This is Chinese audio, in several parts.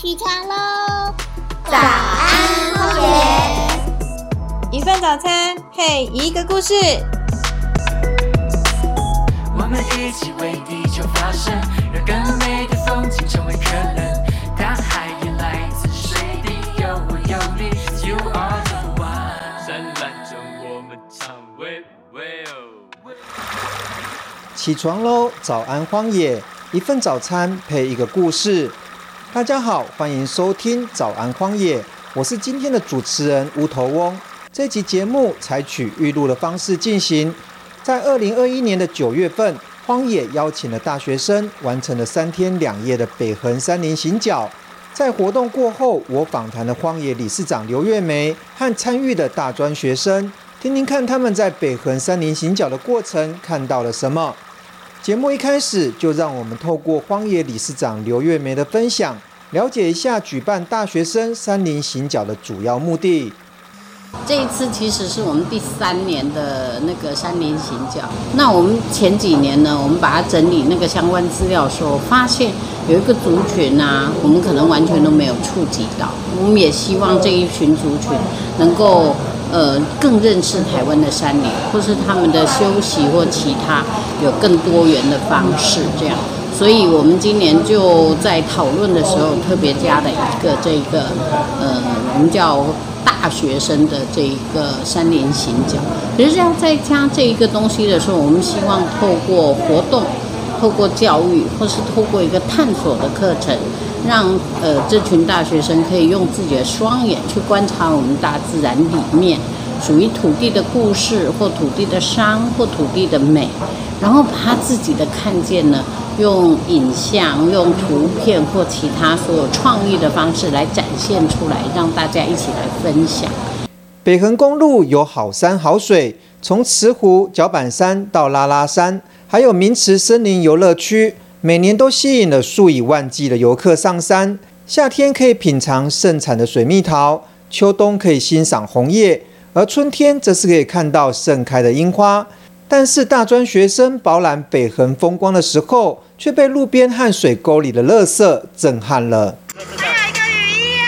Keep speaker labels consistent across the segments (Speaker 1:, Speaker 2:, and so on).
Speaker 1: 起床喽！
Speaker 2: 早安，荒野。
Speaker 3: 一份早餐配一个故事。
Speaker 4: 我们一起为地球发声，让更美的风景成为可能。大海也来自水滴，有我有你，You are the one。灿烂着我们唱喂喂哦。
Speaker 5: 起床喽！早安，荒野，一份早餐配一个故事。大家好，欢迎收听《早安荒野》，我是今天的主持人乌头翁。这集节目采取预录的方式进行。在二零二一年的九月份，荒野邀请了大学生完成了三天两夜的北横山林行脚。在活动过后，我访谈了荒野理事长刘月梅和参与的大专学生，听听看他们在北横山林行脚的过程看到了什么。节目一开始就让我们透过荒野理事长刘月梅的分享，了解一下举办大学生山林行脚的主要目的。
Speaker 6: 这一次其实是我们第三年的那个山林行脚。那我们前几年呢，我们把它整理那个相关资料的时候，发现有一个族群啊，我们可能完全都没有触及到。我们也希望这一群族群能够呃更认识台湾的山林，或是他们的休息或其他有更多元的方式这样。所以我们今年就在讨论的时候特别加了一个这个呃，我们叫。大学生的这一个山林行脚，实际上在加这一个东西的时候，我们希望透过活动、透过教育，或是透过一个探索的课程，让呃这群大学生可以用自己的双眼去观察我们大自然里面属于土地的故事，或土地的伤，或土地的美，然后把他自己的看见呢。用影像、用图片或其他所有创意的方式来展现出来，让大家一起来分享。
Speaker 5: 北横公路有好山好水，从慈湖、脚板山到拉拉山，还有名池森林游乐区，每年都吸引了数以万计的游客上山。夏天可以品尝盛产的水蜜桃，秋冬可以欣赏红叶，而春天则是可以看到盛开的樱花。但是大专学生饱览北横风光的时候，却被路边和水沟里的垃圾震撼了。
Speaker 7: 还有一个雨衣耶！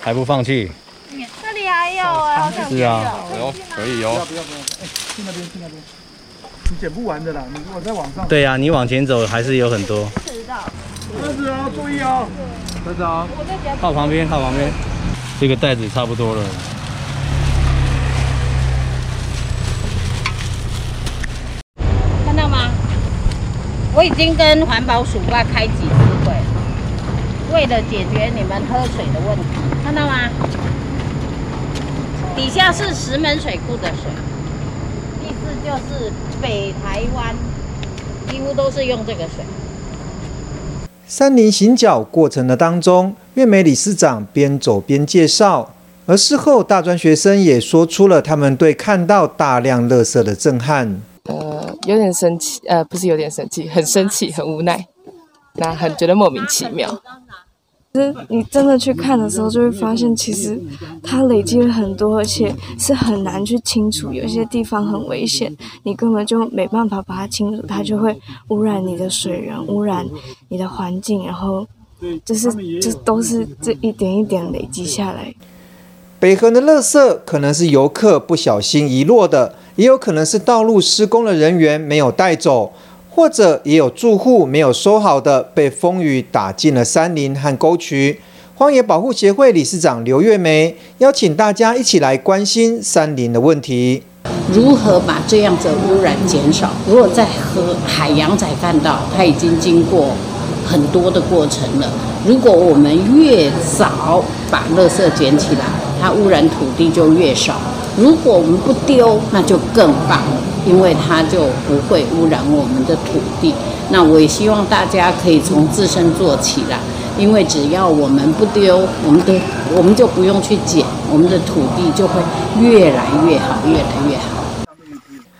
Speaker 8: 还不放弃？
Speaker 7: 这里还有哎，
Speaker 8: 是啊，
Speaker 9: 哦，可以哦。
Speaker 10: 不要不要不要，哎，去那边去那边，你捡不完的啦。你如果在网上，
Speaker 8: 对呀，你往前走还是有很多。
Speaker 10: 车子啊，注意啊，车子啊，
Speaker 8: 靠旁边靠旁边，这个袋子差不多了。
Speaker 6: 看到吗我已经跟环保署外开几次会，为了解决你们喝水的问题，看到吗？底下是石门水库的水，就是北台湾几乎都是用这个水。
Speaker 5: 山林行脚过程的当中，月美理事长边走边介绍，而事后大专学生也说出了他们对看到大量垃圾的震撼。
Speaker 11: 呃，有点生气，呃，不是有点生气，很生气，很无奈，那很觉得莫名其妙。
Speaker 12: 你真的去看的时候，就会发现，其实它累积了很多，而且是很难去清除。有些地方很危险，你根本就没办法把它清除，它就会污染你的水源，污染你的环境，然后就是这都是这一点一点累积下来。
Speaker 5: 北河的垃圾可能是游客不小心遗落的。也有可能是道路施工的人员没有带走，或者也有住户没有收好的，被风雨打进了山林和沟渠。荒野保护协会理事长刘月梅邀请大家一起来关心山林的问题，
Speaker 6: 如何把这样子污染减少？如果在河海洋才看到，它已经经过很多的过程了。如果我们越早把垃圾捡起来，它污染土地就越少。如果我们不丢，那就更棒了，因为它就不会污染我们的土地。那我也希望大家可以从自身做起啦，因为只要我们不丢，我们的我们就不用去捡，我们的土地就会越来越好，越来越好。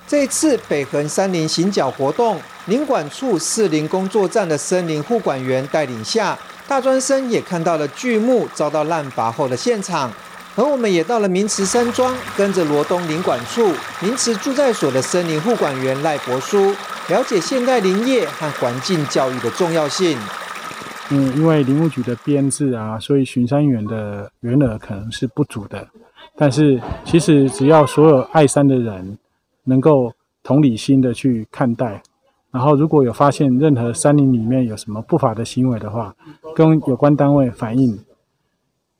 Speaker 5: 这次北横山林行脚活动，林管处四林工作站的森林护管员带领下，大专生也看到了巨木遭到滥伐后的现场。而我们也到了明池山庄，跟着罗东林管处明池住宅所的森林护管员赖博书，了解现代林业和环境教育的重要性。
Speaker 10: 嗯，因为林务局的编制啊，所以巡山员的员额可能是不足的。但是其实只要所有爱山的人能够同理心的去看待，然后如果有发现任何山林里面有什么不法的行为的话，跟有关单位反映。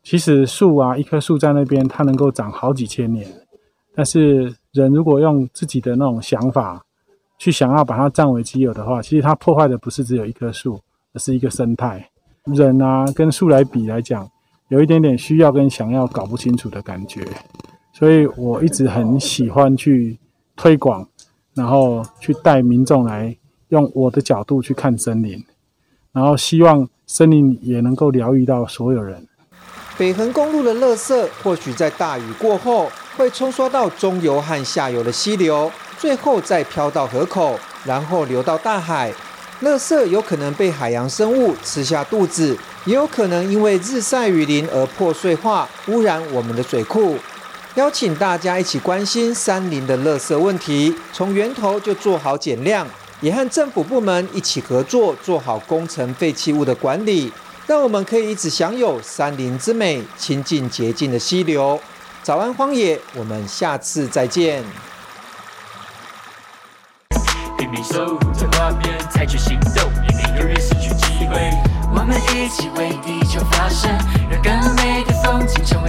Speaker 10: 其实树啊，一棵树在那边，它能够长好几千年。但是人如果用自己的那种想法去想要把它占为己有的话，其实它破坏的不是只有一棵树，而是一个生态。人啊，跟树来比来讲，有一点点需要跟想要搞不清楚的感觉。所以我一直很喜欢去推广，然后去带民众来用我的角度去看森林，然后希望森林也能够疗愈到所有人。
Speaker 5: 北横公路的垃圾或许在大雨过后会冲刷到中游和下游的溪流，最后再飘到河口，然后流到大海。垃圾有可能被海洋生物吃下肚子，也有可能因为日晒雨淋而破碎化，污染我们的水库。邀请大家一起关心山林的垃圾问题，从源头就做好减量，也和政府部门一起合作，做好工程废弃物的管理。让我们可以一直享有山林之美，亲近洁净的溪流。早安，荒野，我们下次再见。
Speaker 4: 拼命守护着画面，采取行动，避免永远失去机会。我们一起为地球发声，让更美的风景成为。